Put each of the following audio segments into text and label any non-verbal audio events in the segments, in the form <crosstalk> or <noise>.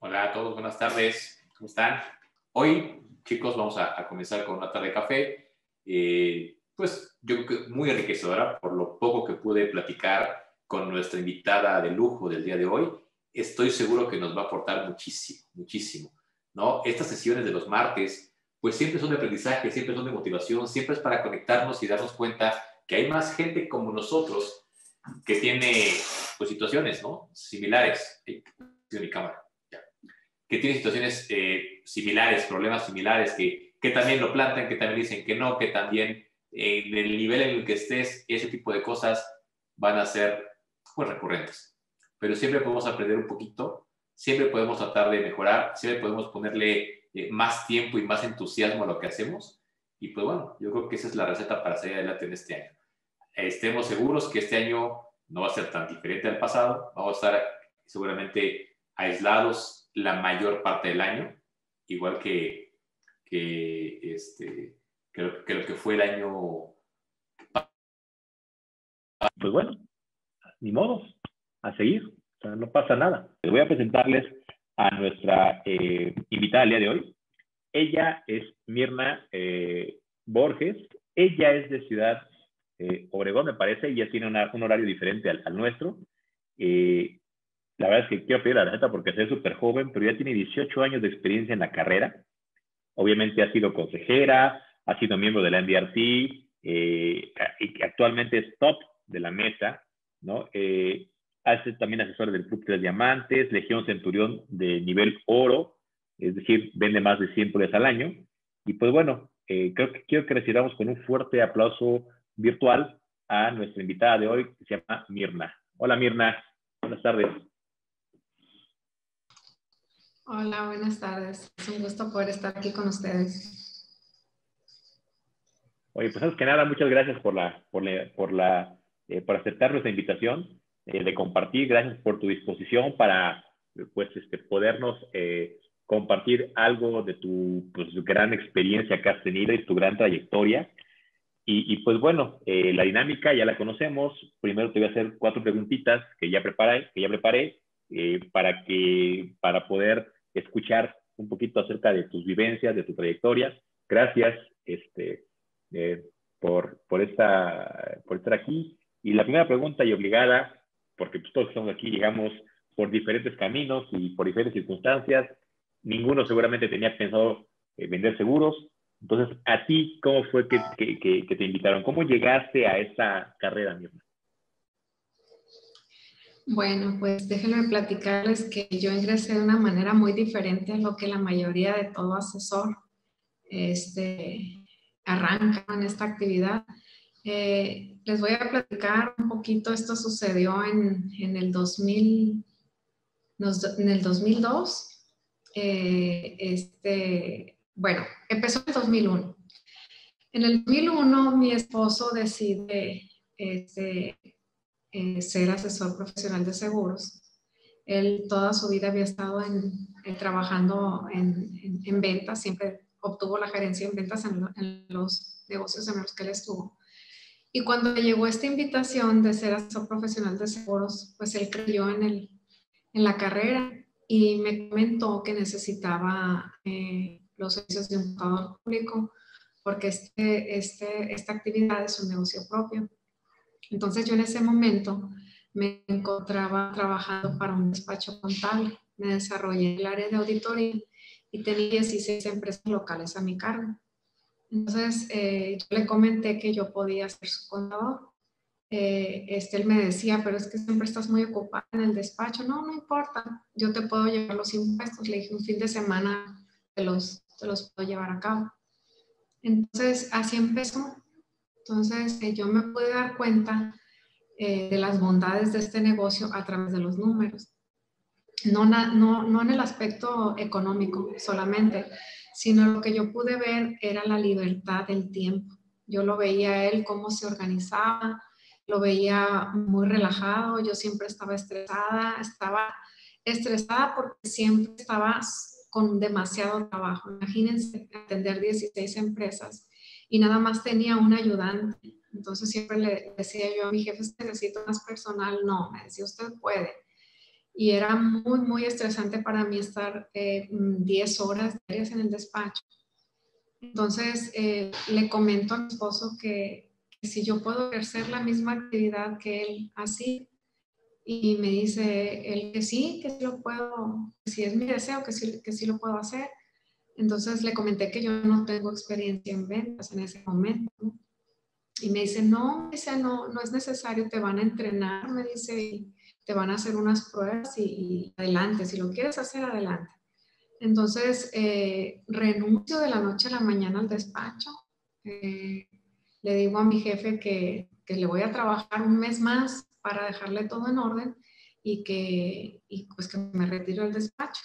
Hola a todos, buenas tardes. ¿Cómo están? Hoy, chicos, vamos a, comenzar con una tarde de café. Eh, pues yo creo que muy enriquecedora por lo poco que pude platicar con nuestra invitada de lujo del día de hoy. Estoy seguro que nos va a aportar muchísimo, muchísimo. ¿no? Estas sesiones de los martes, pues siempre son de aprendizaje, siempre son de motivación, siempre es para conectarnos y darnos cuenta que hay más gente como nosotros que tiene pues, situaciones ¿no? similares. Mi cámara que tiene situaciones eh, similares, problemas similares, que, que también lo plantan, que también dicen que no, que también eh, en el nivel en el que estés, ese tipo de cosas van a ser pues, recurrentes. Pero siempre podemos aprender un poquito, siempre podemos tratar de mejorar, siempre podemos ponerle eh, más tiempo y más entusiasmo a lo que hacemos. Y pues bueno, yo creo que esa es la receta para salir adelante en este año. Estemos seguros que este año no va a ser tan diferente al pasado, vamos a estar seguramente aislados la mayor parte del año, igual que, que, este, que, lo, que fue el año. Pues bueno, ni modo, a seguir, o sea, no pasa nada. Les voy a presentarles a nuestra eh, invitada el día de hoy. Ella es Mirna eh, Borges. Ella es de Ciudad eh, Obregón, me parece. Ella tiene un horario diferente al, nuestro. La verdad es que quiero pedir la receta porque es súper joven, pero ya tiene 18 años de experiencia en la carrera. Obviamente ha sido consejera, ha sido miembro de la NDRC eh, y actualmente es top de la mesa, ¿no? Eh, hace también asesor del Club Tres Diamantes, Legión Centurión de nivel oro, es decir, vende más de 100 pulgas al año. Y pues bueno, eh, creo que quiero que recibamos con un fuerte aplauso virtual a nuestra invitada de hoy, que se llama Mirna. Hola Mirna, buenas tardes. Hola, buenas tardes. Es un gusto poder estar aquí con ustedes. Oye, pues antes que nada, muchas gracias por la, por la, por, la, eh, por aceptar nuestra invitación eh, de compartir. Gracias por tu disposición para, pues, este, podernos eh, compartir algo de tu pues, gran experiencia que has tenido y tu gran trayectoria. Y, y pues bueno, la dinámica ya la conocemos. Primero te voy a hacer cuatro preguntitas que ya preparé, que ya preparé para que para poder escuchar un poquito acerca de tus vivencias, de tu trayectoria. Gracias este, eh, por, esta, por estar aquí. Y la primera pregunta y obligada, porque pues, todos estamos aquí, llegamos por diferentes caminos y por diferentes circunstancias. Ninguno seguramente tenía pensado eh, vender seguros. Entonces, ¿a ti cómo fue que, que, te invitaron? ¿Cómo llegaste a esa carrera, misma? Bueno, pues déjenme platicarles que yo ingresé de una manera muy diferente a lo que la mayoría de todo asesor este, arranca en esta actividad. Eh, les voy a platicar un poquito, esto sucedió en, en el, 2000, en el 2002. Eh, este, bueno, empezó en el 2001. En el 2001 mi esposo decide este, eh, ser asesor profesional de seguros. Él toda su vida había estado en, trabajando en, en, ventas, siempre obtuvo la gerencia en ventas en, los negocios en los que él estuvo. Y cuando llegó esta invitación de ser asesor profesional de seguros, pues él creyó en la carrera y me comentó que necesitaba eh, los servicios de un contador público porque este, este, esta actividad es un negocio propio. Entonces yo en ese momento me encontraba trabajando para un despacho contable. Me desarrollé en el área de auditoría y tenía 16 empresas locales a mi cargo. Entonces eh, yo le comenté que yo podía ser su contador. Eh, este, él me decía, pero es que siempre estás muy ocupada en el despacho. No, no importa, yo te puedo llevar los impuestos. Le dije, un fin de semana te los, te los puedo llevar a cabo. Entonces, así empezó. Entonces, eh, yo me pude dar cuenta eh, de las bondades de este negocio a través de los números. No, no, no en el aspecto económico solamente, sino lo que yo pude ver era la libertad del tiempo. Yo lo veía él cómo se organizaba, lo veía muy relajado, yo siempre estaba estresada, estaba estresada porque siempre estaba con demasiado trabajo. Imagínense atender 16 empresas y nada más tenía un ayudante. Entonces siempre le decía yo a mi jefe, necesito más personal. No, me decía, usted puede. y era muy, muy estresante para mí estar 10 eh, horas diarias en el despacho. Entonces, eh, le comento a mi esposo que, si yo puedo ejercer la misma actividad que él así, y me dice él que sí, que sí lo puedo, si es mi deseo, que sí, que sí lo puedo hacer. Entonces le comenté que yo no tengo experiencia en ventas en ese momento. Y me dice, no, dice, no, no es necesario, te van a entrenar, me dice, te van a hacer unas pruebas y, adelante, si lo quieres hacer, adelante. Entonces, eh, renuncio de la noche a la mañana al despacho. Eh, le digo a mi jefe que, que, le voy a trabajar un mes más para dejarle todo en orden y que, y pues que me retiro del despacho.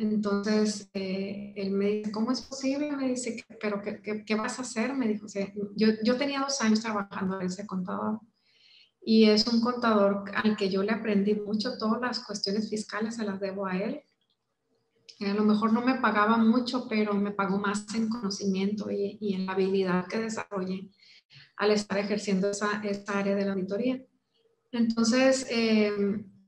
Entonces, eh, él me dice, ¿cómo es posible? Me dice, ¿pero qué, qué, qué vas a hacer? Me dijo, yo, yo tenía dos años trabajando en ese contador y es un contador al que yo le aprendí mucho, todas las cuestiones fiscales se las debo a él. A lo mejor no me pagaba mucho, pero me pagó más en conocimiento y, y en la habilidad que desarrollé al estar ejerciendo esa, esa área de la auditoría. Entonces, eh,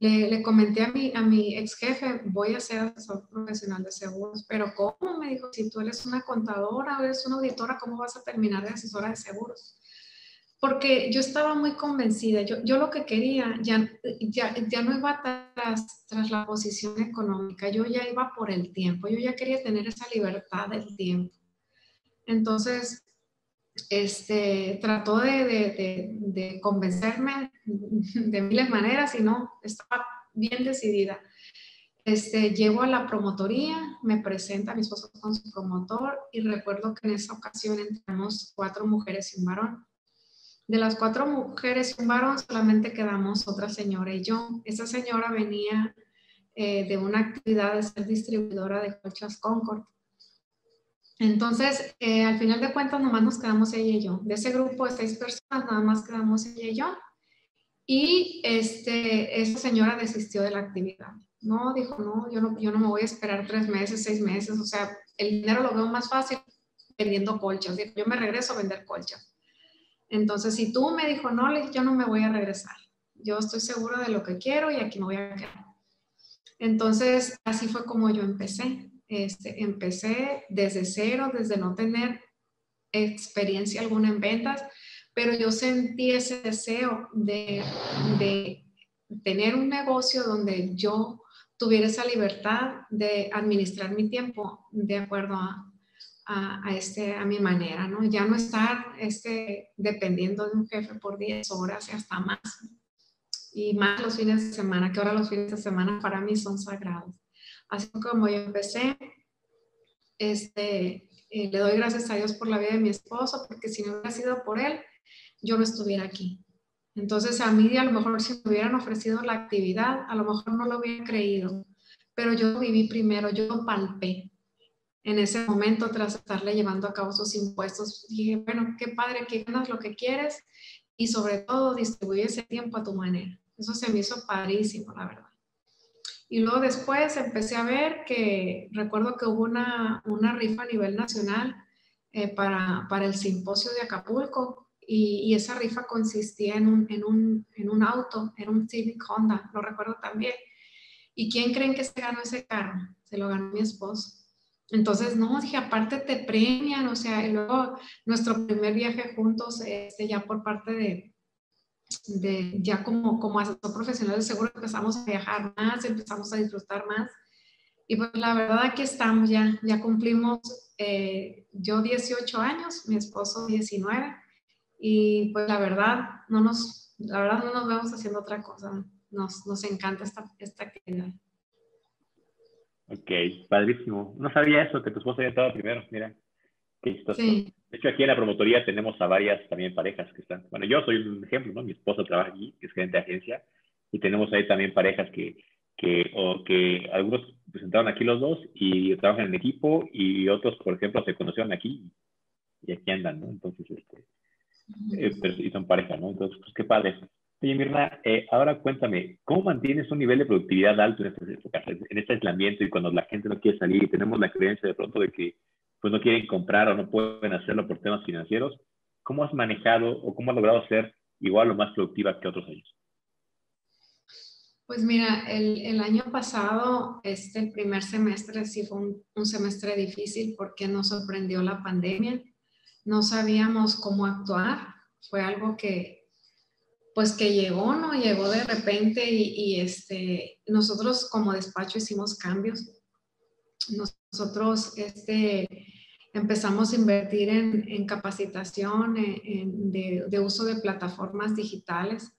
le, le, comenté a mi, a mi ex jefe, voy a ser asesor profesional de seguros, pero ¿cómo? Me dijo, si tú eres una contadora o eres una auditora, ¿cómo vas a terminar de asesora de seguros? porque yo estaba muy convencida, yo, yo lo que quería ya, ya, ya no iba tras, tras la posición económica, yo ya iba por el tiempo, yo ya quería tener esa libertad del tiempo. Entonces, este, trató de, de, de, convencerme de miles maneras y no, estaba bien decidida. Este, llego a la promotoría, me presenta a mi esposo con su promotor y recuerdo que en esa ocasión entramos cuatro mujeres y un varón. De las cuatro mujeres y un varón, solamente quedamos otra señora y yo. Esa señora venía eh, de una actividad de ser distribuidora de colchas Concord. Entonces, eh, al final de cuentas, nomás nos quedamos ella y yo. De ese grupo de seis personas, nada más quedamos ella y yo. Y este, esa señora desistió de la actividad. No, dijo, no yo, no, yo no me voy a esperar tres meses, seis meses. O sea, el dinero lo veo más fácil vendiendo colchas. Dijo, yo me regreso a vender colchas. Entonces, si tú me dijo, no, yo no me voy a regresar. Yo estoy segura de lo que quiero y aquí me voy a quedar. Entonces, así fue como yo empecé. Este, empecé desde cero, desde no tener experiencia alguna en ventas, pero yo sentí ese deseo de, de tener un negocio donde yo tuviera esa libertad de administrar mi tiempo de acuerdo a, a, este, a mi manera, ¿no? Ya no estar este, dependiendo de un jefe por 10 horas y hasta más. Y más los fines de semana, que ahora los fines de semana para mí son sagrados. Así como yo empecé, este, eh, le doy gracias a Dios por la vida de mi esposo, porque si no hubiera sido por él, yo no estuviera aquí. Entonces a mí a lo mejor si me hubieran ofrecido la actividad, a lo mejor no lo hubiera creído, pero yo viví primero, yo palpé, en ese momento tras estarle llevando a cabo sus impuestos. Dije, bueno, qué padre que ganas lo que quieres y sobre todo distribuye ese tiempo a tu manera. Eso se me hizo padrísimo, la verdad. Y luego después empecé a ver que recuerdo que hubo una, una rifa a nivel nacional eh, para, para, el simposio de Acapulco y, y esa rifa consistía en un, en, un, en un auto, era un Civic Honda, lo recuerdo también. ¿Y quién creen que se ganó ese carro? Se lo ganó mi esposo. Entonces, no, dije, aparte te premian, o sea, y luego nuestro primer viaje juntos, este, ya por parte de, de ya como, como asesor profesional de seguro empezamos a viajar más, empezamos a disfrutar más. Y pues la verdad aquí estamos ya, ya cumplimos eh, yo 18 años, mi esposo 19, y pues la verdad no nos, la verdad no nos vemos haciendo otra cosa, nos, nos encanta esta, esta actividad. Ok, padrísimo. No sabía eso, que tu esposa había estado primero. Mira, qué chistoso. De hecho, aquí en la promotoría tenemos a varias también parejas que están. Bueno, yo soy un ejemplo, ¿no? Mi esposa trabaja aquí, que es gerente de agencia, y tenemos ahí también parejas que, que, o que algunos presentaron aquí los dos y trabajan en equipo, y otros, por ejemplo, se conocieron aquí y aquí andan, ¿no? Entonces, este, eh, y son pareja, ¿no? Entonces, pues qué padre. Oye, Mirna, eh, ahora cuéntame, ¿cómo mantienes un nivel de productividad alto en estas épocas, en este aislamiento y cuando la gente no quiere salir y tenemos la creencia de pronto de que pues no quieren comprar o no pueden hacerlo por temas financieros? ¿Cómo has manejado o cómo has logrado ser igual o más productiva que otros años? Pues mira, el, el, año pasado, este, el primer semestre sí fue un, un, semestre difícil porque nos sorprendió la pandemia. No sabíamos cómo actuar. Fue algo que, pues que llegó, ¿no? Llegó de repente y, y este, nosotros como despacho hicimos cambios. Nosotros, este, empezamos a invertir en, en capacitación en, de, de, uso de plataformas digitales.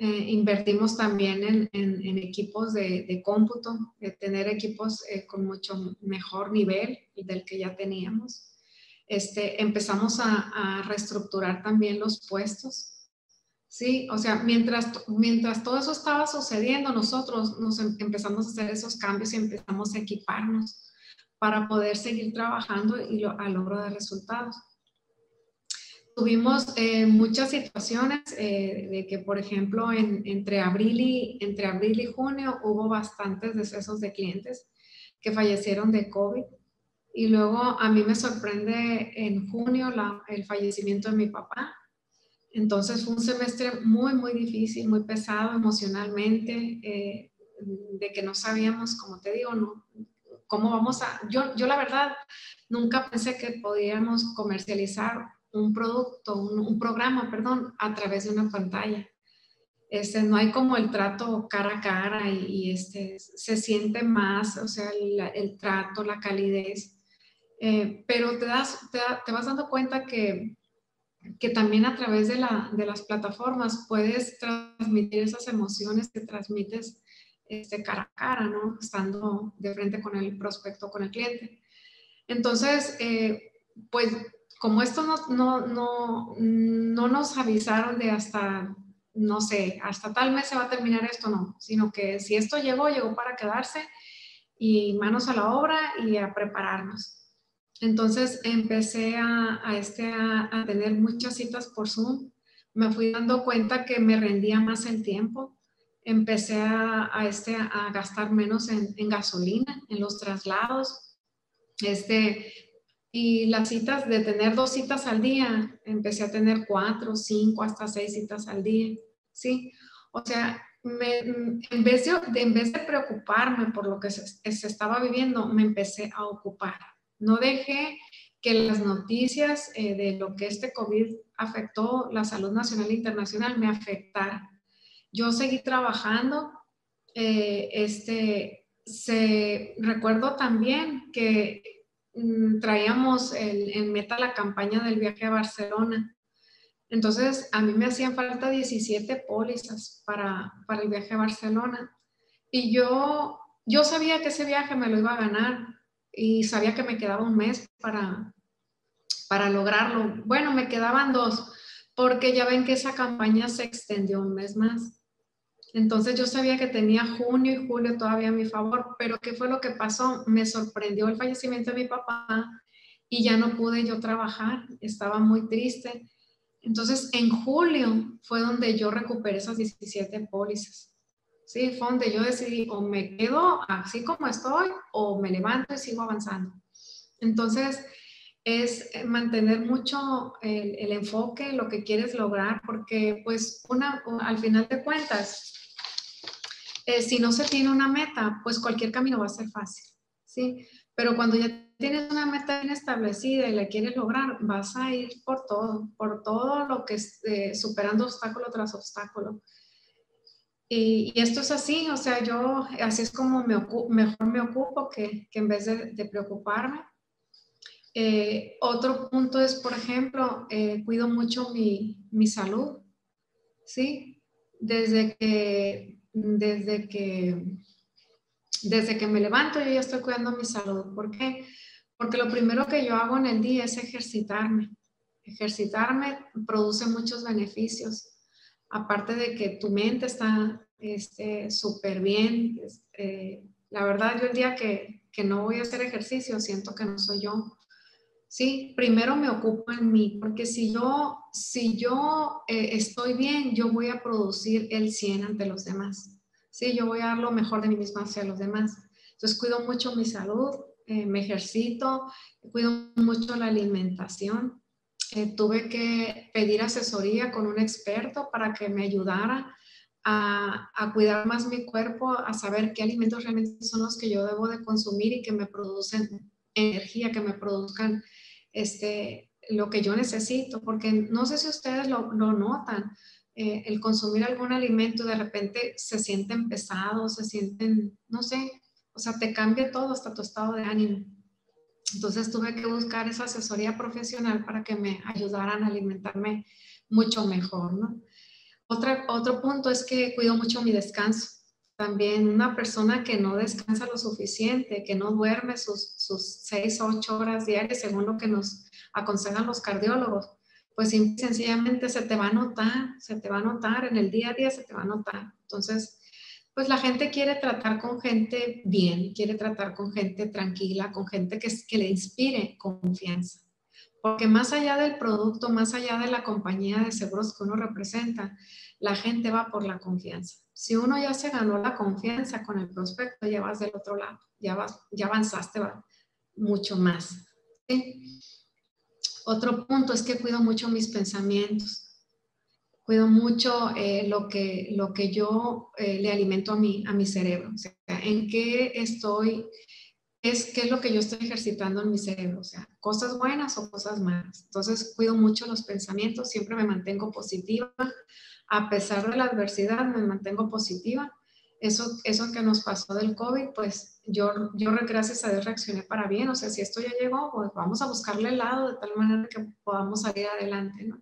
Eh, invertimos también en, en equipos de, de, cómputo, de tener equipos eh, con mucho mejor nivel del que ya teníamos. Este, empezamos a, a, reestructurar también los puestos. Sí, o sea, mientras, mientras todo eso estaba sucediendo, nosotros nos em, empezamos a hacer esos cambios y empezamos a equiparnos para poder seguir trabajando y lo, logro de resultados. Tuvimos eh, muchas situaciones eh, de que, por ejemplo, en, entre, abril y, entre abril y junio hubo bastantes decesos de clientes que fallecieron de COVID. Y luego a mí me sorprende en junio el fallecimiento de mi papá. Entonces fue un semestre muy, muy difícil, muy pesado emocionalmente, eh, de que no sabíamos, como te digo, no, cómo vamos a, yo, yo la verdad nunca pensé que podíamos comercializar un producto, un, programa, perdón, a través de una pantalla. Este, no hay como el trato cara a cara y, este, se siente más, o sea, el, el trato, la calidez. Eh, pero te, das, te, te, vas dando cuenta que, que también a través de, la, de, las plataformas puedes transmitir esas emociones que transmites este, cara a cara, ¿no? Estando de frente con el prospecto, con el cliente. Entonces, eh, pues como esto no, no, no, no nos avisaron de hasta, no sé, hasta tal mes se va a terminar esto, no, sino que si esto llegó, llegó para quedarse y manos a la obra y a prepararnos. Entonces empecé a, a este, a, a, tener muchas citas por Zoom. Me fui dando cuenta que me rendía más el tiempo empecé a, a, este, a gastar menos en, en, gasolina, en los traslados. Este, y las citas, de tener dos citas al día, empecé a tener cuatro, cinco, hasta seis citas al día. ¿sí? O sea, me, en, vez de, en vez de preocuparme por lo que se, se estaba viviendo, me empecé a ocupar. No dejé que las noticias eh, de lo que este COVID afectó la salud nacional e internacional me afectaran yo seguí trabajando. Eh, este, se, recuerdo también que mm, traíamos el, en meta la campaña del viaje a Barcelona. Entonces, a mí me hacían falta 17 pólizas para, para el viaje a Barcelona. Y yo, yo sabía que ese viaje me lo iba a ganar y sabía que me quedaba un mes para, para lograrlo. Bueno, me quedaban dos, porque ya ven que esa campaña se extendió un mes más. Entonces yo sabía que tenía junio y julio todavía a mi favor, pero ¿qué fue lo que pasó? Me sorprendió el fallecimiento de mi papá y ya no pude yo trabajar, estaba muy triste. Entonces en julio fue donde yo recuperé esas 17 pólizas. Sí, fue donde yo decidí o me quedo así como estoy o me levanto y sigo avanzando. Entonces es mantener mucho el, el enfoque, lo que quieres lograr, porque pues una, al final de cuentas, eh, si no se tiene una meta, pues cualquier camino va a ser fácil, ¿sí? Pero cuando ya tienes una meta bien establecida y la quieres lograr, vas a ir por todo, por todo lo que es eh, superando obstáculo tras obstáculo. Y, y, esto es así, o sea, yo así es como me mejor me ocupo que, que en vez de, de preocuparme. Eh, otro punto es, por ejemplo, eh, cuido mucho mi, mi salud, ¿sí? Desde que desde que, desde que me levanto yo ya estoy cuidando mi salud. ¿Por qué? Porque lo primero que yo hago en el día es ejercitarme. Ejercitarme produce muchos beneficios. Aparte de que tu mente está súper este, bien. Este, la verdad, yo el día que, que no voy a hacer ejercicio siento que no soy yo. ¿Sí? Primero me ocupo en mí, porque si yo, si yo eh, estoy bien, yo voy a producir el 100 ante los demás, ¿sí? Yo voy a dar lo mejor de mí misma hacia los demás. Entonces cuido mucho mi salud, eh, me ejercito, cuido mucho la alimentación. Eh, tuve que pedir asesoría con un experto para que me ayudara a, a, cuidar más mi cuerpo, a saber qué alimentos realmente son los que yo debo de consumir y que me producen energía, que me produzcan este, lo que yo necesito, porque no sé si ustedes lo, notan, eh, el consumir algún alimento de repente se sienten pesados, se sienten, no sé, o sea, te cambia todo hasta tu estado de ánimo. Entonces tuve que buscar esa asesoría profesional para que me ayudaran a alimentarme mucho mejor, ¿no? Otra, otro punto es que cuido mucho mi descanso. También una persona que no descansa lo suficiente, que no duerme sus, sus seis o ocho horas diarias, según lo que nos aconsejan los cardiólogos, pues sencillamente se te va a notar, se te va a notar, en el día a día se te va a notar. Entonces, pues la gente quiere tratar con gente bien, quiere tratar con gente tranquila, con gente que, que le inspire confianza. Porque más allá del producto, más allá de la compañía de seguros que uno representa, la gente va por la confianza. Si uno ya se ganó la confianza con el prospecto, ya vas del otro lado, ya, vas, ya avanzaste mucho más. Otro punto es que cuido mucho mis pensamientos. Cuido mucho eh, lo, que, lo que yo eh, le alimento a mi, a mi cerebro. En qué estoy, es qué es lo que yo estoy ejercitando en mi cerebro. O cosas buenas o cosas malas. Entonces, cuido mucho los pensamientos. Siempre me mantengo positiva. A pesar de la adversidad, me mantengo positiva eso, eso que nos pasó del COVID, pues yo, yo gracias a Dios reaccioné para bien. O sea, si esto ya llegó, pues vamos a buscarle el lado de tal manera que podamos salir adelante, ¿no?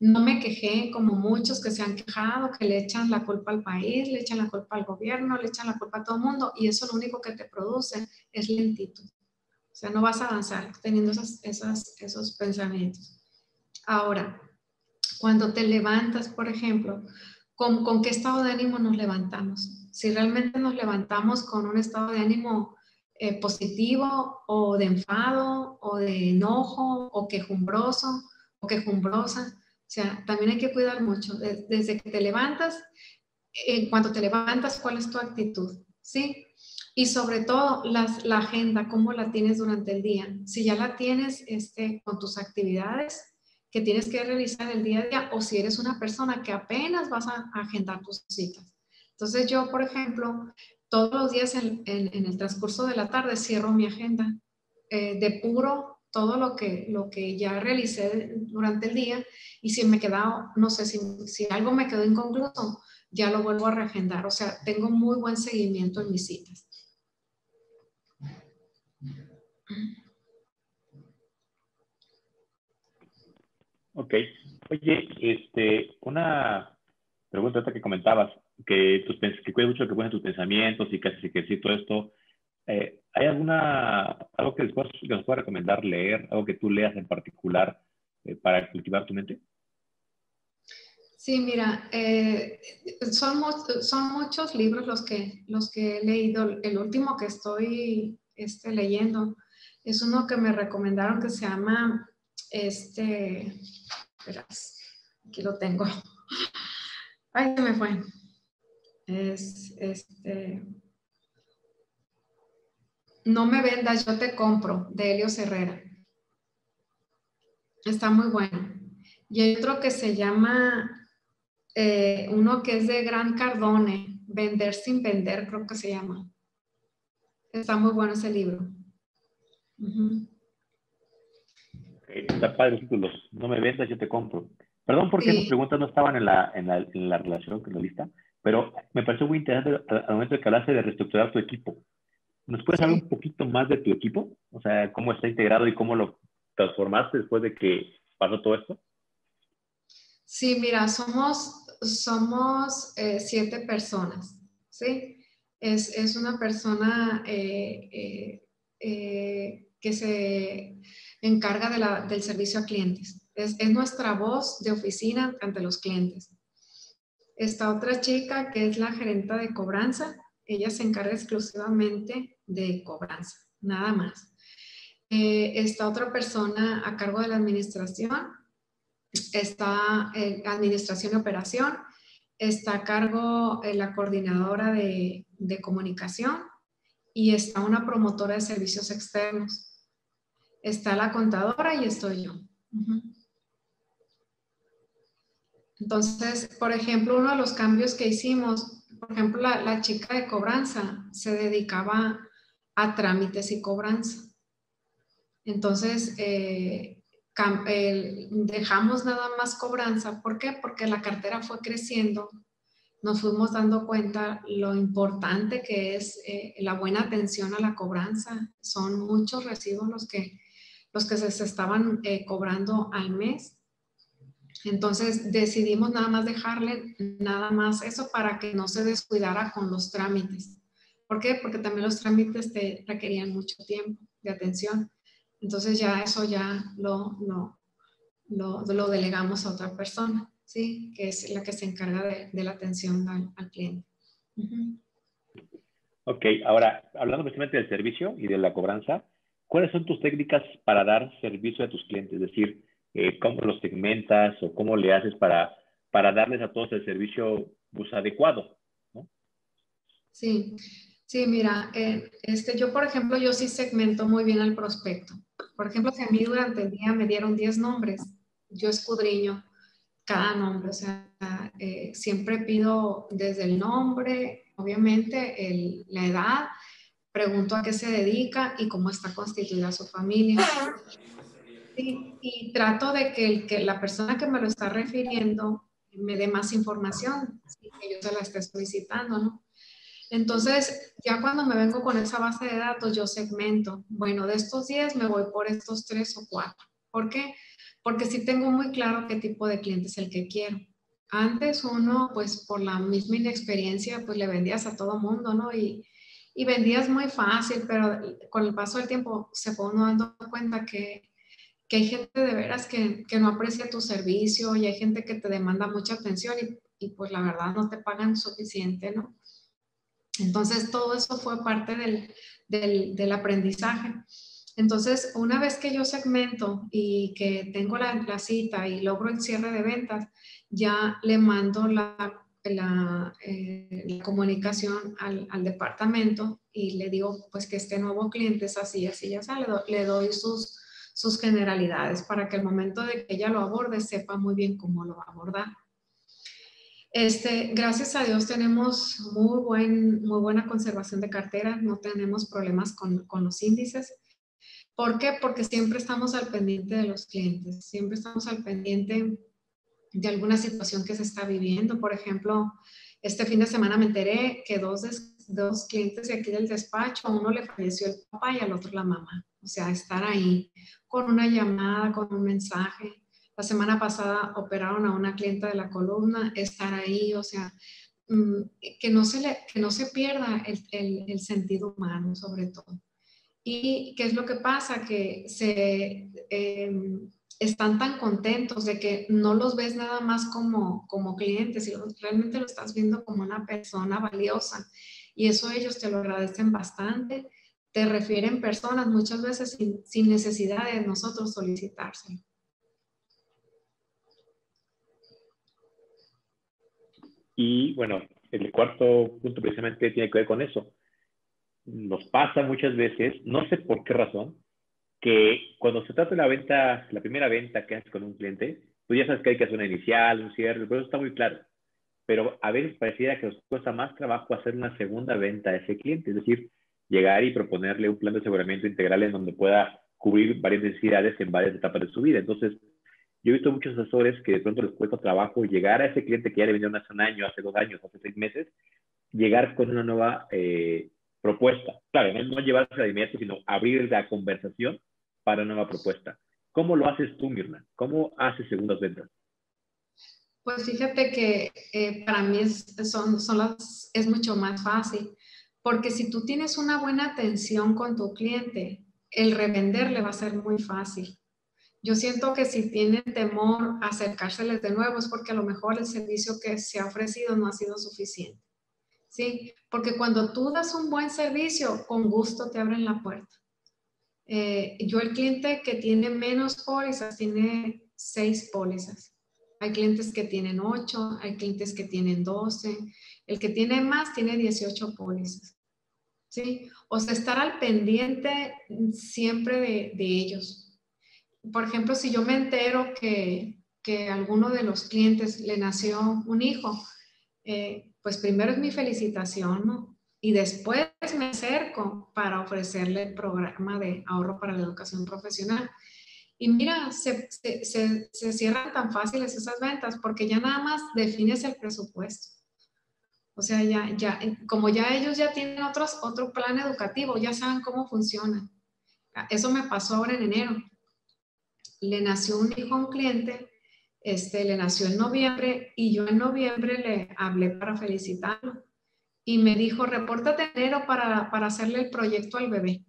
Me quejé como muchos que se han quejado, que le echan la culpa al país, le echan la culpa al gobierno, le echan la culpa a todo el mundo y eso lo único que te produce es lentitud. O sea, no vas a avanzar teniendo esas, esas, esos pensamientos. Ahora, cuando te levantas, por ejemplo, ¿con, ¿con qué estado de ánimo nos levantamos? si realmente nos levantamos con un estado de ánimo eh, positivo o de enfado o de enojo o quejumbroso o quejumbrosa. O sea, también hay que cuidar mucho. Desde que te levantas, en cuanto te levantas, ¿cuál es tu actitud? ¿Sí? Y sobre todo las, la agenda, ¿cómo la tienes durante el día? Si ya la tienes este, con tus actividades que tienes que realizar el día a día o si eres una persona que apenas vas a agendar tus citas. Entonces yo, por ejemplo, todos los días en, el transcurso de la tarde cierro mi agenda, eh, depuro todo lo que, lo que ya realicé durante el día y si me queda, no sé, si, si algo me quedó inconcluso, ya lo vuelvo a reagendar. O sea, tengo muy buen seguimiento en mis citas. Ok. Oye, este, una pregunta que comentabas que, tus, que cuida mucho que pones tus pensamientos y que haces ejercicio, todo esto. Eh, ¿Hay alguna, algo que después nos pueda recomendar leer, algo que tú leas en particular eh, para cultivar tu mente? Sí, mira, eh, son, son muchos libros los que, los que he leído. El último que estoy este, leyendo es uno que me recomendaron que se llama, este, aquí lo tengo. <laughs> Ay, se me fue es este, No me vendas, yo te compro, de Helio Herrera. Está muy bueno. Y hay otro que se llama, eh, uno que es de Gran Cardone, Vender sin vender, creo que se llama. Está muy bueno ese libro. Títulos. No me vendas, yo te compro. Perdón porque sí. preguntas no estaban en la, en la, en la relación con la lista. Pero me pareció muy interesante al momento de que hablaste de reestructurar tu equipo. ¿Nos puedes hablar un poquito más de tu equipo? O sea, cómo está integrado y cómo lo transformaste después de que pasó todo esto. Sí, mira, somos, somos eh, siete personas, ¿sí? Es, es una persona eh, eh, que se encarga de del servicio a clientes. Es, es nuestra voz de oficina ante los clientes. Está otra chica que es la gerenta de cobranza. Ella se encarga exclusivamente de cobranza, nada más. Eh, está otra persona a cargo de la administración. Está eh, administración y operación. Está a cargo eh, la coordinadora de, comunicación y está una promotora de servicios externos. Está la contadora y estoy yo. Entonces, por ejemplo, uno de los cambios que hicimos, por ejemplo, la, chica de cobranza se dedicaba a trámites y cobranza. Entonces, eh, dejamos nada más cobranza. ¿Por qué? Porque la cartera fue creciendo. Nos fuimos dando cuenta lo importante que es eh, la buena atención a la cobranza. Son muchos recibos los que, los que se, estaban eh, cobrando al mes. Entonces decidimos nada más dejarle nada más eso para que no se descuidara con los trámites. ¿Por qué? Porque también los trámites te requerían mucho tiempo de atención. Entonces ya eso ya lo, lo, lo, delegamos a otra persona, ¿sí? Que es la que se encarga de, la atención al, cliente. Ok, ahora, hablando precisamente del servicio y de la cobranza, ¿cuáles son tus técnicas para dar servicio a tus clientes? Es decir, eh, ¿cómo los segmentas o cómo le haces para, para darles a todos el servicio pues, adecuado? Sí, sí, mira, eh, este, yo por ejemplo, yo sí segmento muy bien al prospecto. Por ejemplo, si a mí durante el día me dieron 10 nombres, yo escudriño cada nombre, o sea, eh, siempre pido desde el nombre, obviamente, la edad, pregunto a qué se dedica y cómo está constituida su familia. y trato de que, el, que la persona que me lo está refiriendo me dé más información, que yo se la esté solicitando, ¿no? Entonces, ya cuando me vengo con esa base de datos, yo segmento, bueno, de estos 10 me voy por estos 3 o 4. ¿Por qué? Porque sí tengo muy claro qué tipo de cliente es el que quiero. Antes uno, pues por la misma inexperiencia, pues le vendías a todo mundo, ¿no? Y, y vendías muy fácil, pero con el paso del tiempo se fue dando cuenta que, que hay gente de veras que, que, no aprecia tu servicio y hay gente que te demanda mucha atención y, y pues la verdad no te pagan suficiente, ¿no? Entonces, todo eso fue parte del, aprendizaje. Entonces, una vez que yo segmento y que tengo la, cita y logro el cierre de ventas, ya le mando la, eh, comunicación al, departamento y le digo, pues que este nuevo cliente es así, así, ya sale, le, doy sus, sus generalidades para que el momento de que ella lo aborde sepa muy bien cómo lo va a abordar. Este, gracias a Dios tenemos muy, buen, muy buena conservación de cartera, no tenemos problemas con, con los índices. ¿Por qué? Porque siempre estamos al pendiente de los clientes, siempre estamos al pendiente de alguna situación que se está viviendo. Por ejemplo, este fin de semana me enteré que dos, dos clientes de aquí del despacho, uno le falleció el papá y al otro la mamá. O sea, estar ahí con una llamada, con un mensaje. La semana pasada operaron a una clienta de la columna, estar ahí, o sea, mm, que no se, le, que no se pierda el, el, sentido humano sobre todo. ¿Y qué es lo que pasa? Que se, em, están tan contentos de que no los ves nada más como, como clientes, sino realmente lo estás viendo como una persona valiosa. Y eso ellos te lo agradecen bastante. Te refieren personas muchas veces sin, sin necesidad de nosotros solicitárselo. Y bueno, el cuarto punto precisamente tiene que ver con eso. Nos pasa muchas veces, no sé por qué razón, que cuando se trata de la venta, la primera venta que haces con un cliente, pues ya sabes que hay que hacer una inicial, un cierre, pero eso está muy claro. Pero a veces pareciera que nos cuesta más trabajo hacer una segunda venta a ese cliente, es decir, llegar y proponerle un plan de aseguramiento integral en donde pueda cubrir varias necesidades en varias etapas de su vida. Entonces, yo he visto muchos asesores que de pronto les cuesta trabajo llegar a ese cliente que ya le vendieron hace un año, hace dos años, hace seis meses, llegar con una nueva eh, propuesta. Claro, no, llevarse a inmediato, sino abrir la conversación para nueva propuesta. ¿Cómo lo haces tú, Mirna? ¿Cómo haces segundas ventas? Pues fíjate que eh, para mí es, son, son es mucho más fácil, porque si tú tienes una buena atención con tu cliente, el revenderle va a ser muy fácil. Yo siento que si tienen temor a acercárseles de nuevo es porque a lo mejor el servicio que se ha ofrecido no ha sido suficiente. ¿Sí? Porque cuando tú das un buen servicio, con gusto te abren la puerta. Eh, yo el cliente que tiene menos pólizas tiene seis pólizas. Hay clientes que tienen ocho, hay clientes que tienen doce. El que tiene más tiene 18 pólizas. ¿Sí? O sea, estar al pendiente siempre de, ellos por ejemplo, si yo me entero que, que alguno de los clientes le nació un hijo, eh, pues primero es mi felicitación, ¿no? Y después me acerco para ofrecerle el programa de ahorro para la educación profesional. Y mira, se, se, se, cierran tan fáciles esas ventas porque ya nada más defines el presupuesto. O sea, ya, ya, como ya ellos ya tienen otros, otro plan educativo, ya saben cómo funciona. Eso me pasó ahora en enero. Le nació un hijo a un cliente, este, le nació en noviembre y yo en noviembre le hablé para felicitarlo. Y me dijo, repórtate enero para, para hacerle el proyecto al bebé.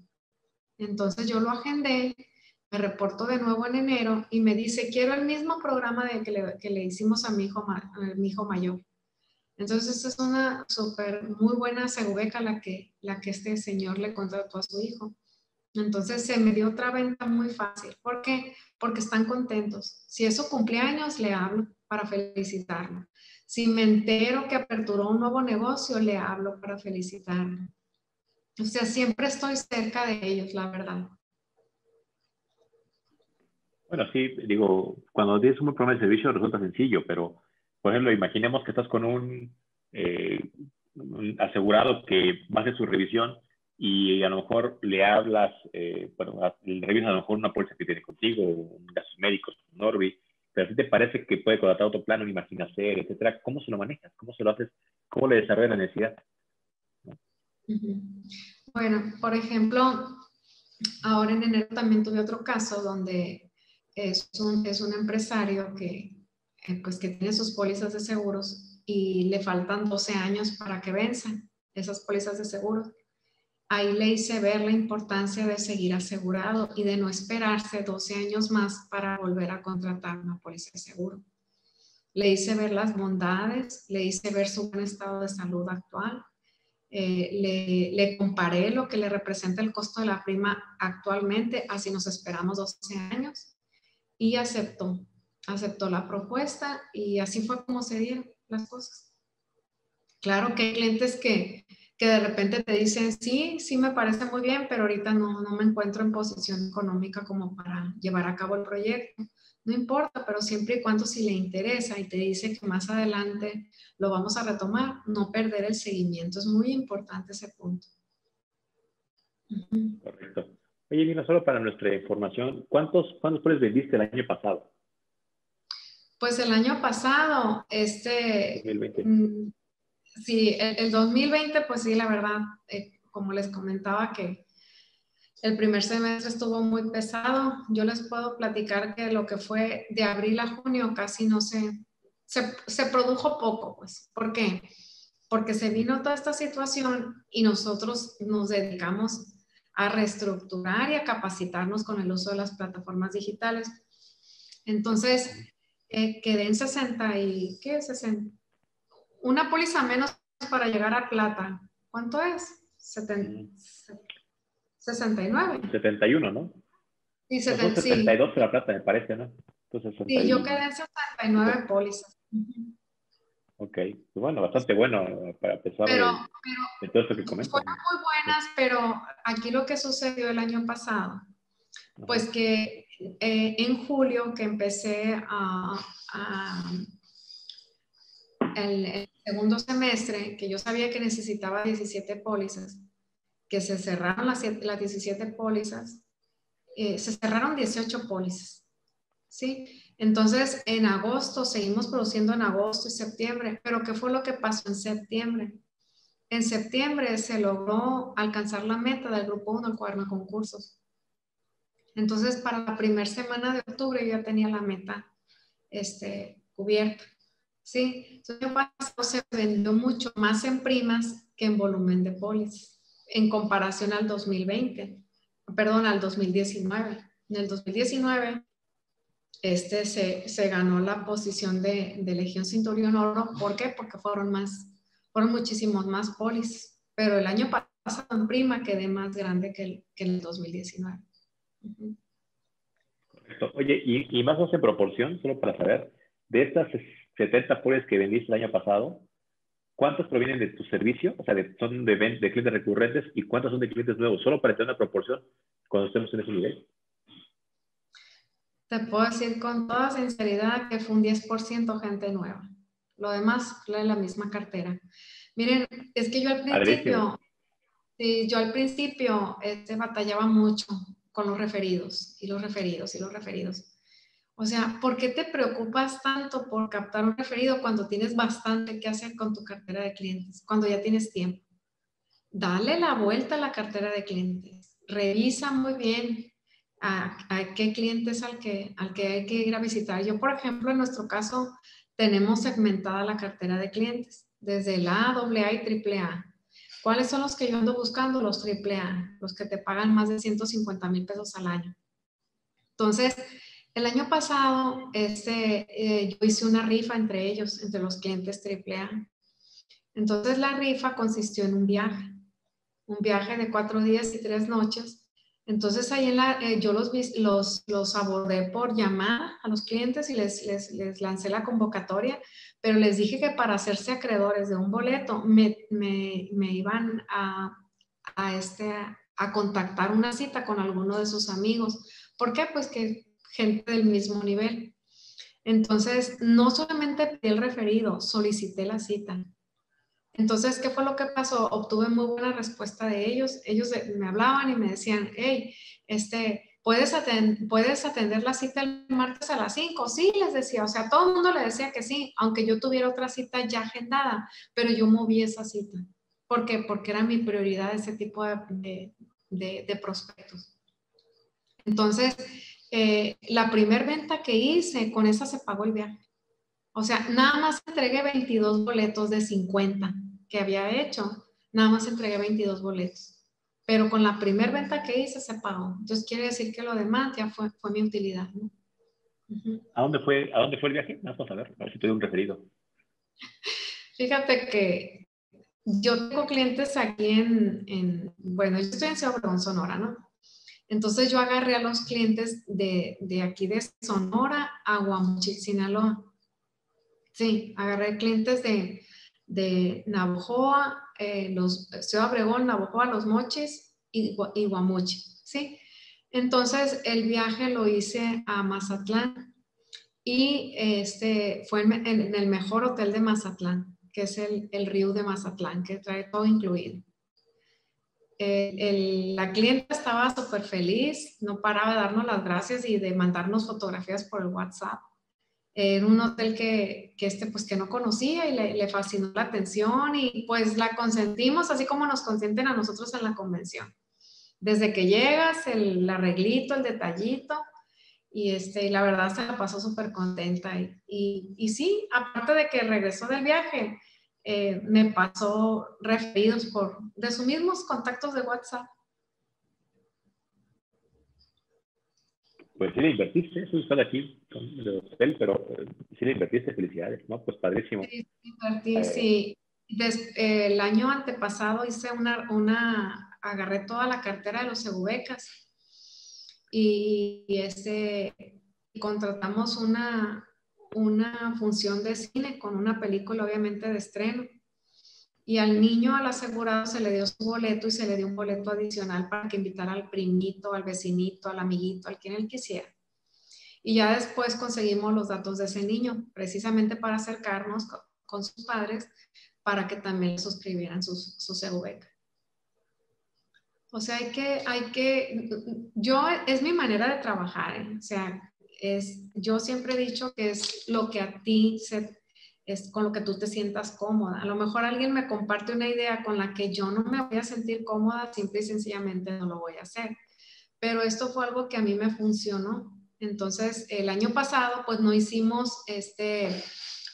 Entonces yo lo agendé me reportó de nuevo en enero y me dice, quiero el mismo programa de que, le, que le hicimos a mi hijo, mi hijo mayor. Entonces, es una súper, muy buena segubeca la que, la que este señor le contrató a su hijo. Entonces, se me dio otra venta muy fácil. ¿Por qué? Porque están contentos. Si es su cumpleaños, le hablo para felicitarlo. Si me entero que aperturó un nuevo negocio, le hablo para felicitarlo. O sea, siempre estoy cerca de ellos, la verdad. Bueno, sí, digo, cuando tienes un programa de servicio resulta sencillo, pero, por ejemplo, imaginemos que estás con un, eh, asegurado que va a hacer su revisión y a lo mejor le hablas, eh, bueno, le revisas a lo mejor una póliza que tiene contigo, un gastos médicos, un Norby, pero a ti te parece que puede contratar otro plano, un Imaginacer, etcétera, ¿cómo se lo manejas? ¿Cómo se lo haces? ¿Cómo le desarrollas la necesidad? Bueno, por ejemplo, ahora en enero también tuve otro caso donde es un, es un empresario que, eh, pues que tiene sus pólizas de seguros y le faltan 12 años para que venzan esas pólizas de seguros. Ahí le hice ver la importancia de seguir asegurado y de no esperarse 12 años más para volver a contratar una póliza de seguro. Le hice ver las bondades, le hice ver su buen estado de salud actual, eh, le, le, comparé lo que le representa el costo de la prima actualmente, así nos esperamos 12 años, y aceptó, aceptó la propuesta y así fue como se dieron las cosas. Claro que hay clientes que, que de repente te dicen, sí, sí me parece muy bien, pero ahorita no, no me encuentro en posición económica como para llevar a cabo el proyecto. No importa, pero siempre y cuando si le interesa y te dice que más adelante lo vamos a retomar, no perder el seguimiento. Es muy importante ese punto. Correcto. Oye, Lina, solo para nuestra información, ¿cuántos, cuántos polis vendiste el año pasado? Pues el año pasado, este... 2020. Sí, el, 2020, pues sí, la verdad, eh, como les comentaba que el primer semestre estuvo muy pesado. Yo les puedo platicar que lo que fue de abril a junio casi no se, se, produjo poco, pues. ¿Por qué? Porque se vino toda esta situación y nosotros nos dedicamos a reestructurar y a capacitarnos con el uso de las plataformas digitales. Entonces, eh, quedé en 60 y, ¿qué es 60? Una póliza menos para llegar a plata. ¿Cuánto es? 69. 71, ¿no? Sí, 72 sí. la plata, me parece, ¿no? sí, yo quedé en 69 pólizas. Ok, pues bueno, bastante bueno para pesar de, todo esto que comentas. Fueron muy buenas, pero aquí lo que sucedió el año pasado, pues que eh, en julio que empecé a, el, segundo semestre, que yo sabía que necesitaba 17 pólizas, que se cerraron las, las 17 pólizas, eh, se cerraron 18 pólizas, ¿sí? Entonces, en agosto, seguimos produciendo en agosto y septiembre, pero ¿qué fue lo que pasó en septiembre? En septiembre se logró alcanzar la meta del grupo 1, el cuaderno de concursos. Entonces, para la primera semana de octubre yo ya tenía la meta este, cubierta. Sí, entonces pasado se vendió mucho más en primas que en volumen de polis, en comparación al 2020, perdón, al 2019. En el 2019 este se, se ganó la posición de, de, Legión Cinturón Oro. ¿Por qué? Porque fueron más, fueron muchísimos más polis. Pero el año pasado en prima quedé más grande que, el, que el 2019. Correcto. Oye, y, y más o menos en proporción, solo para saber, de estas 70 polis que vendiste el año pasado, ¿cuántos provienen de tu servicio? O sea, de, son de, de clientes recurrentes y cuántos son de clientes nuevos, solo para tener una proporción cuando estemos en ese nivel. te puedo decir con toda sinceridad que fue un 10% gente nueva. Lo demás fue la misma cartera. Miren, es que yo al principio, sí, yo al principio este, batallaba mucho con los referidos y los referidos y los referidos. O sea, ¿por qué te preocupas tanto por captar un referido cuando tienes bastante que hacer con tu cartera de clientes, cuando ya tienes tiempo? Dale la vuelta a la cartera de clientes. Revisa muy bien a, qué clientes al que, al que hay que ir a visitar. Yo, por ejemplo, en nuestro caso, tenemos segmentada la cartera de clientes, desde la A, AA y AAA. ¿Cuáles son los que yo ando buscando? Los AAA, los que te pagan más de 150 mil pesos al año. Entonces, el año pasado este, eh, yo hice una rifa entre ellos, entre los clientes AAA. Entonces, la rifa consistió en un viaje, un viaje de cuatro días y tres noches entonces ahí en la, eh, yo los, los, los abordé por llamar a los clientes y les, les, les, lancé la convocatoria, pero les dije que para hacerse acreedores de un boleto me, me, me iban a, a, este, a contactar una cita con alguno de sus amigos. ¿Por qué? Pues que gente del mismo nivel. Entonces, no solamente pedí el referido, solicité la cita. Entonces, ¿qué fue lo que pasó? Obtuve muy buena respuesta de ellos. Ellos me hablaban y me decían, hey, este, ¿puedes, ¿puedes atender la cita el martes a las 5? Sí, les decía. O sea, todo el mundo le decía que sí, aunque yo tuviera otra cita ya agendada, pero yo moví esa cita. ¿Por qué? Porque era mi prioridad ese tipo de, de, prospectos. Entonces, eh, la primer venta que hice, con esa se pagó el viaje. O sea, nada más entregué 22 boletos de 50 que había hecho, nada más entregué 22 boletos. Pero con la primer venta que hice se pagó. Entonces quiere decir que lo demás ya fue, fue mi utilidad. ¿A, dónde fue, ¿A dónde fue el viaje? Vamos a ver, a ver si tuve un referido. <laughs> Fíjate que yo tengo clientes aquí en, en bueno, yo estoy en Ciudad Sonora, ¿no? Entonces yo agarré a los clientes de, de aquí de Sonora a Guamuchil, Sinaloa. Sí, agarré clientes de, de Navojoa, eh, los, Ciudad Obregón, Navojoa, Los Mochis y, y ¿sí? Entonces, el viaje lo hice a Mazatlán y este, fue en, el mejor hotel de Mazatlán, que es el, el Río de Mazatlán, que trae todo incluido. La clienta estaba súper feliz, no paraba de darnos las gracias y de mandarnos fotografías por el WhatsApp en un hotel que, este, pues, que no conocía y le, fascinó la atención y pues la consentimos así como nos consienten a nosotros en la convención. Desde que llegas, el arreglito, el detallito y este, la verdad se la pasó súper contenta. Y, y, sí, aparte de que regresó del viaje, eh, me pasó referidos por, de sus mismos contactos de WhatsApp. Pues sí le invertiste, eso está aquí con el hotel, pero eh, sí le invertiste, felicidades, ¿no? Pues padrísimo. Sí, invertí, eh, sí. Eh, el año antepasado hice una, una, agarré toda la cartera de los Segubecas y, y este, contratamos una, una función de cine con una película obviamente de estreno y al niño, al asegurado, se le dio su boleto y se le dio un boleto adicional para que invitara al primito, al vecinito, al amiguito, al quien él quisiera. Y ya después conseguimos los datos de ese niño, precisamente para acercarnos con, sus padres para que también suscribieran su, su O sea, hay que, hay que, yo, es mi manera de trabajar, ¿eh? o sea, es, yo siempre he dicho que es lo que a ti se, es con lo que tú te sientas cómoda. A lo mejor alguien me comparte una idea con la que yo no me voy a sentir cómoda, simple y sencillamente no lo voy a hacer. Pero esto fue algo que a mí me funcionó. Entonces, el año pasado, pues no hicimos este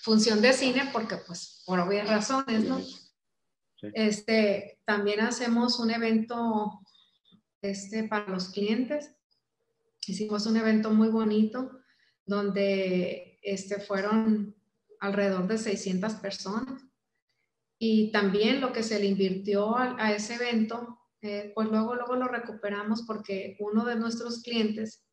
función de cine porque, pues, por obvias razones, ¿no? Este, también hacemos un evento este, para los clientes. Hicimos un evento muy bonito donde este, fueron alrededor de 600 personas. Y también lo que se le invirtió a, ese evento, eh, pues luego, luego lo recuperamos porque uno de nuestros clientes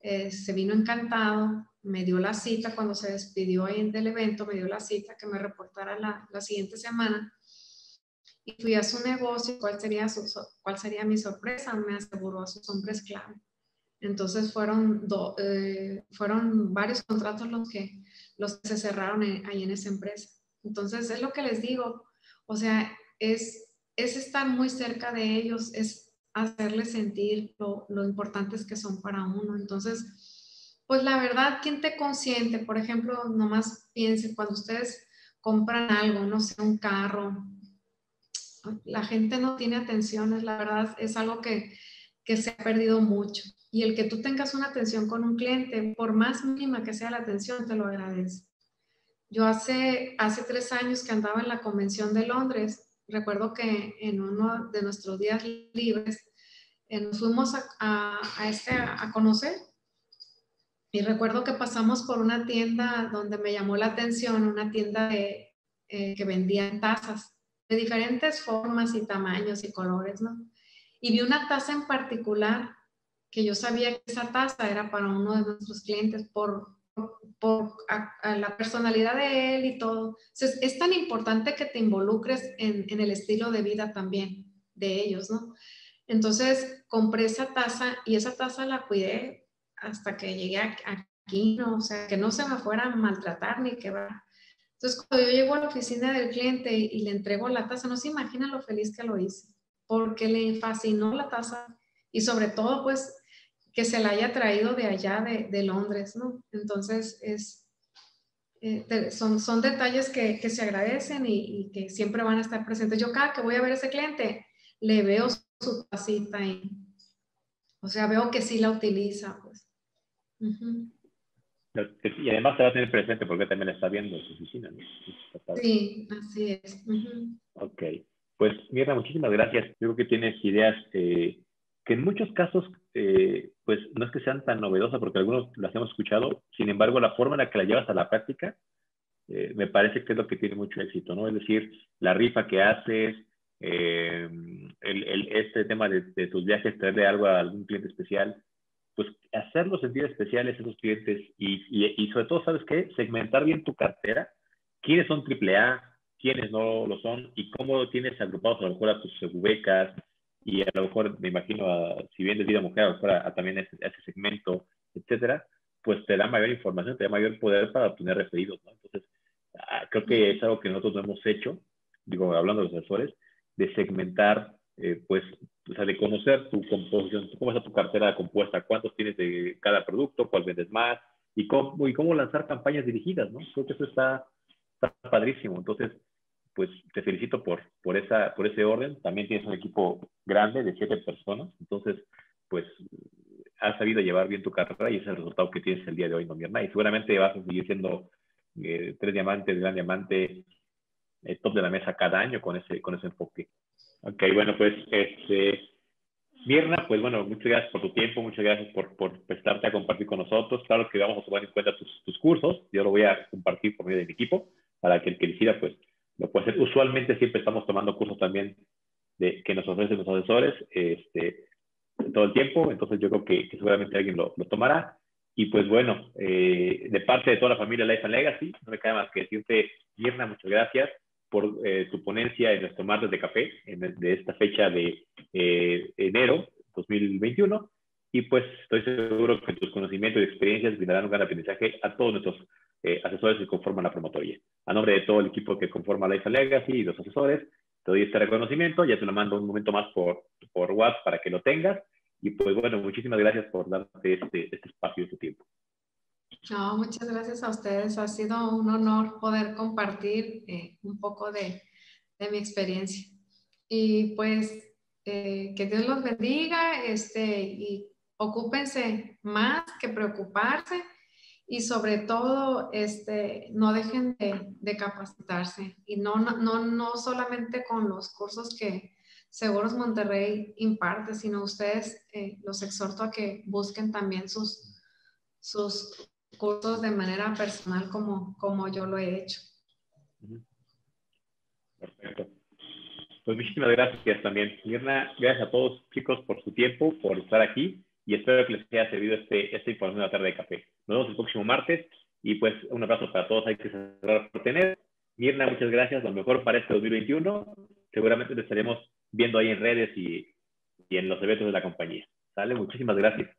eh, se vino encantado, me dio la cita cuando se despidió ahí del evento, me dio la cita que me reportara la, la siguiente semana. Y fui a su negocio, ¿cuál sería, su, cuál sería mi sorpresa? Me aseguró a sus hombres clave. Entonces fueron, eh, fueron varios contratos los que, los se cerraron ahí en esa empresa. Entonces es lo que les digo, o sea, es, es estar muy cerca de ellos, es hacerles sentir lo, importantes que son para uno. Entonces, pues la verdad, ¿quién te consiente? Por ejemplo, nomás piense cuando ustedes compran algo, no sé, un carro, la gente no tiene atención, la verdad, es algo que se ha perdido mucho. Y el que tú tengas una atención con un cliente, por más mínima que sea la atención, te lo agradece. Yo hace, hace tres años que andaba en la Convención de Londres, recuerdo que en uno de nuestros días libres eh, nos fuimos a, a, este, a conocer y recuerdo que pasamos por una tienda donde me llamó la atención, una tienda de, eh, que vendía tazas de diferentes formas y tamaños y colores, ¿no? Y vi una taza en particular que yo sabía que esa taza era para uno de nuestros clientes por, por la personalidad de él y todo. Entonces, es tan importante que te involucres en, en, el estilo de vida también de ellos, ¿no? Entonces, compré esa taza y esa taza la cuidé hasta que llegué aquí, ¿no? O sea, que no se me fuera a maltratar ni que va. Entonces, cuando yo llego a la oficina del cliente y, y le entrego la taza, no se imagina lo feliz que lo hice, porque le fascinó la taza y sobre todo, pues, que se la haya traído de allá, de, de Londres, ¿no? Entonces, es, eh, son, son detalles que, que se agradecen y, y, que siempre van a estar presentes. Yo cada que voy a ver a ese cliente, le veo su tacita y, o sea, veo que sí la utiliza, pues. Uh -huh. Y además se va a tener presente porque también está viendo en su oficina, ¿no? Sí, así es. Uh -huh. Ok. Pues, Mirna, muchísimas gracias. Yo creo que tienes ideas eh, que en muchos casos, eh, pues no es que sean tan novedosas, porque algunos las hemos escuchado, sin embargo, la forma en la que la llevas a la práctica, eh, me parece que es lo que tiene mucho éxito, ¿no? Es decir, la rifa que haces, eh, el, el, este tema de, de, tus viajes, traerle algo a algún cliente especial, pues hacerlos sentir especiales a esos clientes y, y, y, sobre todo, ¿sabes qué? Segmentar bien tu cartera, quiénes son AAA, quiénes no lo son y cómo tienes agrupados a lo mejor a tus becas, y a lo mejor me imagino, a, si bien de vida mujer, a lo mejor a, a también ese, ese, segmento, etcétera, pues te da mayor información, te da mayor poder para obtener referidos, ¿no? Entonces, ah, creo que es algo que nosotros no hemos hecho, digo, hablando de los asesores, de segmentar, eh, pues, o sea, de conocer tu composición, cómo está tu cartera compuesta, cuántos tienes de cada producto, cuál vendes más, y cómo, y cómo lanzar campañas dirigidas, ¿no? Creo que eso está, está padrísimo. Entonces, pues te felicito por, por, esa, por ese orden. También tienes un equipo grande de siete personas, entonces, pues has sabido llevar bien tu carrera y ese es el resultado que tienes el día de hoy, ¿no, Mirna? Y seguramente vas a seguir siendo eh, tres diamantes, gran diamante, eh, top de la mesa cada año con ese, con ese enfoque. Ok, bueno, pues, este, Mirna, pues bueno, muchas gracias por tu tiempo, muchas gracias por, por prestarte a compartir con nosotros. Claro que vamos a tomar en cuenta tus, tus cursos, yo lo voy a compartir por medio de mi equipo para que el que decida, pues, lo puede hacer. Usualmente siempre estamos tomando cursos también de, que nos ofrecen los asesores este, todo el tiempo, entonces yo creo que, que seguramente alguien lo, lo, tomará. Y pues bueno, eh, de parte de toda la familia Life and Legacy, no me queda más que decirte, Mirna, muchas gracias por eh, tu ponencia en nuestro martes de café, en, de esta fecha de eh, enero 2021. Y pues estoy seguro que tus conocimientos y experiencias brindarán un gran aprendizaje a todos nuestros eh, asesores que conforman la promotoría. A nombre de todo el equipo que conforma Life Legacy y los asesores, te doy este reconocimiento, ya te lo mando un momento más por, por WhatsApp para que lo tengas. Y pues bueno, muchísimas gracias por darte este, este espacio y tu tiempo. No, muchas gracias a ustedes. Ha sido un honor poder compartir eh, un poco de, de, mi experiencia. Y pues eh, que Dios los bendiga este, y ocúpense más que preocuparse y sobre todo este, no dejen de, de capacitarse y no, no, no solamente con los cursos que Seguros Monterrey imparte, sino ustedes eh, los exhorto a que busquen también sus, sus cursos de manera personal como, como yo lo he hecho. Perfecto. Pues muchísimas gracias también. Mirna, gracias a todos chicos por su tiempo, por estar aquí y espero que les haya servido este, esta información de la tarde de café. Nos vemos el próximo martes y pues un abrazo para todos. Hay que cerrar por tener. Mirna, muchas gracias. Lo mejor para este 2021. Seguramente te estaremos viendo ahí en redes y, y en los eventos de la compañía. ¿Sale? Muchísimas gracias.